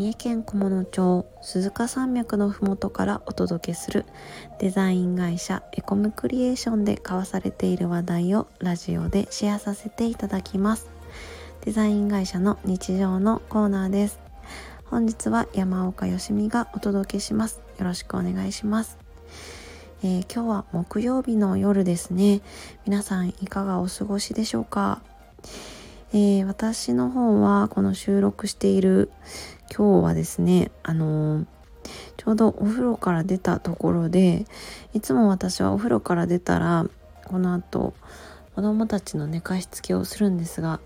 三重県菰野町鈴鹿山脈のふもとからお届けするデザイン会社エコムクリエーションで交わされている話題をラジオでシェアさせていただきます。デザイン会社の日常のコーナーです。本日は山岡よしみがお届けします。よろしくお願いします。えー、今日は木曜日の夜ですね。皆さんいかがお過ごしでしょうか？えー、私の方はこの収録している今日はですねあのー、ちょうどお風呂から出たところでいつも私はお風呂から出たらこの後子供たちの寝かしつけをするんですが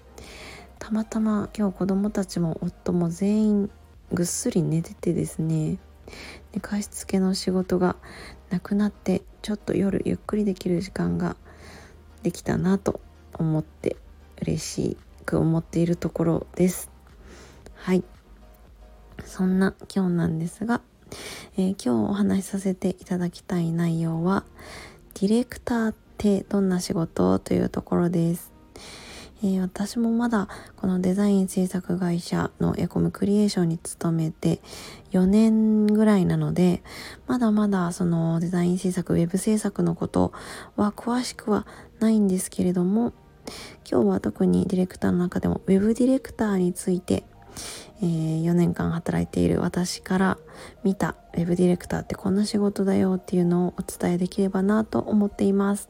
たまたま今日子供たちも夫も全員ぐっすり寝ててですね寝かしつけの仕事がなくなってちょっと夜ゆっくりできる時間ができたなと思って嬉しく思っているところです。はい。そんな今日なんですが、えー、今日お話しさせていただきたい内容はディレクターってどんな仕事というところです。えー、私もまだこのデザイン制作会社のエコムクリエーションに勤めて4年ぐらいなのでまだまだそのデザイン制作ウェブ制作のことは詳しくはないんですけれども今日は特にディレクターの中でもウェブディレクターについて、えー、4年間働いている私から見たウェブディレクターってこんな仕事だよっていうのをお伝えできればなと思っています。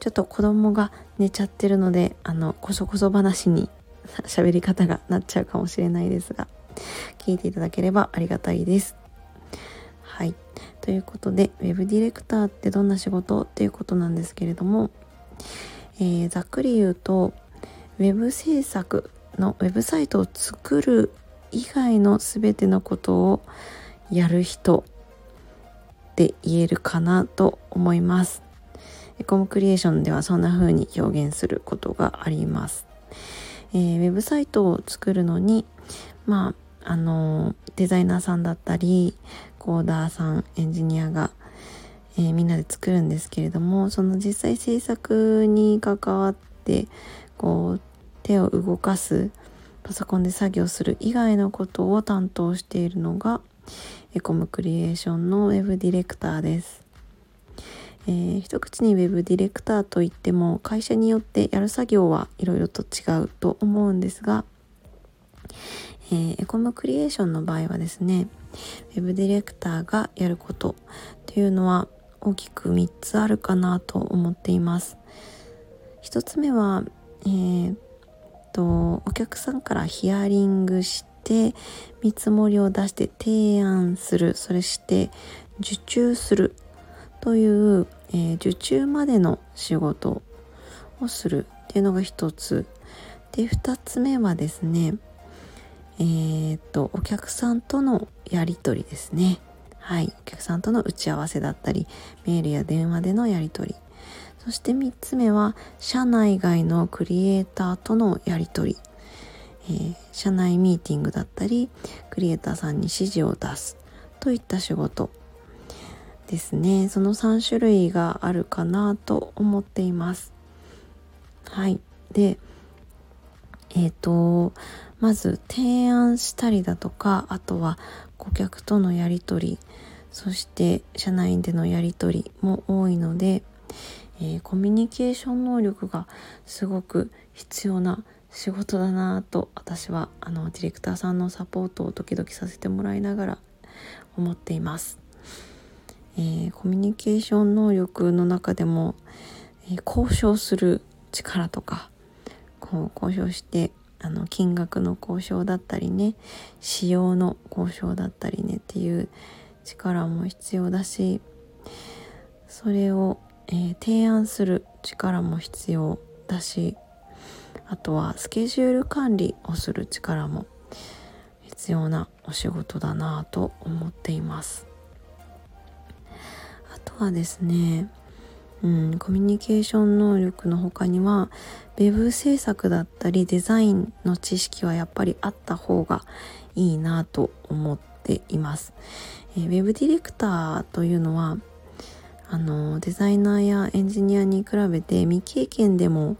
ちょっと子供が寝ちゃってるのであのこそこそ話に 喋り方がなっちゃうかもしれないですが聞いていただければありがたいです。はいということで Web ディレクターってどんな仕事っていうことなんですけれども、えー、ざっくり言うと Web 制作のウェブサイトを作る以外の全てのことをやる人って言えるかなと思います。エコムクリエーションではそんな風に表現することがあります。えー、ウェブサイトを作るのに、まあ、あのデザイナーさんだったり、コーダーさん、エンジニアが、えー、みんなで作るんですけれども、その実際制作に関わって、こう、手を動かす、パソコンで作業する以外のことを担当しているのが、エコムクリエーションのウェブディレクターです。えー、一口に Web ディレクターといっても会社によってやる作業はいろいろと違うと思うんですが、えー、エコムクリエーションの場合はですね Web ディレクターがやることというのは大きく3つあるかなと思っています。1つ目は、えー、とお客さんからヒアリングして見積もりを出して提案する。それして受注する。というえー、受注までの仕事をする。っていうのが一つ。で二つ目はですねえー、っとお客さんとのやり取りですね。はい。お客さんとの打ち合わせだったりメールや電話でのやり取り。そして3つ目は社内外のクリエイターとのやり取り、えー、社内ミーティングだったりクリエイターさんに指示を出すといった仕事ですね。その3種類があるかなと思っています。はい。でえっ、ー、とまず提案したりだとかあとは顧客とのやり取りそして社内でのやり取りも多いので、えー、コミュニケーション能力がすごく必要な仕事だなと私はあのディレクターさんのサポートを時々させてもらいながら思っています。えー、コミュニケーション能力の中でも、えー、交渉する力とかこう交渉してあの金額の交渉だったりね仕様の交渉だったりねっていう力も必要だしそれを、えー、提案する力も必要だしあとはスケジュール管理をする力も必要なお仕事だなと思っていますあ。とはですねうん、コミュニケーション能力の他には web 制作だったりデザインの知識はやっぱりあった方がいいなと思っています。えー、web ディレクターというのはあのデザイナーやエンジニアに比べて未経験でも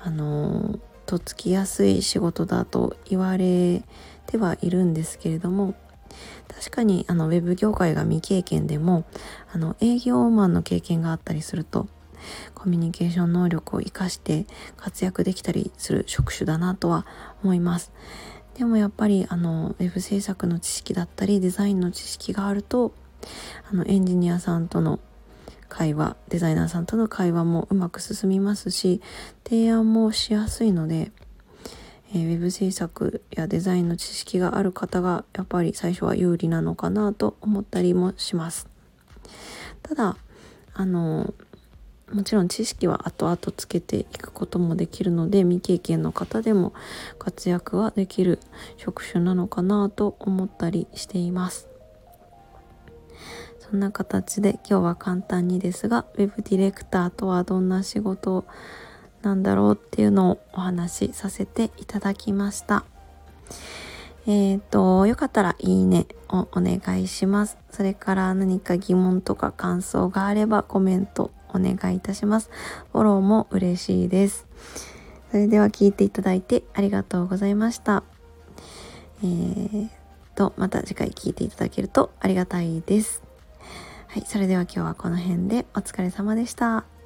あのとっつきやすい仕事だと言われてはいるんですけれども確かにあのウェブ業界が未経験でもあの営業マンの経験があったりするとコミュニケーション能力を生かして活躍できたりする職種だなとは思います。でもやっぱりあのウェブ制作の知識だったりデザインの知識があるとあのエンジニアさんとの会話デザイナーさんとの会話もうまく進みますし提案もしやすいので、えー、ウェブ制作やデザインの知識がある方がやっぱり最初は有利なのかなと思ったりもします。ただあのもちろん知識は後々つけていくこともできるので未経験の方でも活躍はできる職種なのかなと思ったりしていますそんな形で今日は簡単にですが Web ディレクターとはどんな仕事なんだろうっていうのをお話しさせていただきましたえっ、ー、とよかったらいいねをお願いしますそれから何か疑問とか感想があればコメントお願いいたします。フォローも嬉しいです。それでは聞いていただいてありがとうございました。えー、と、また次回聞いていただけるとありがたいです。はい、それでは今日はこの辺でお疲れ様でした。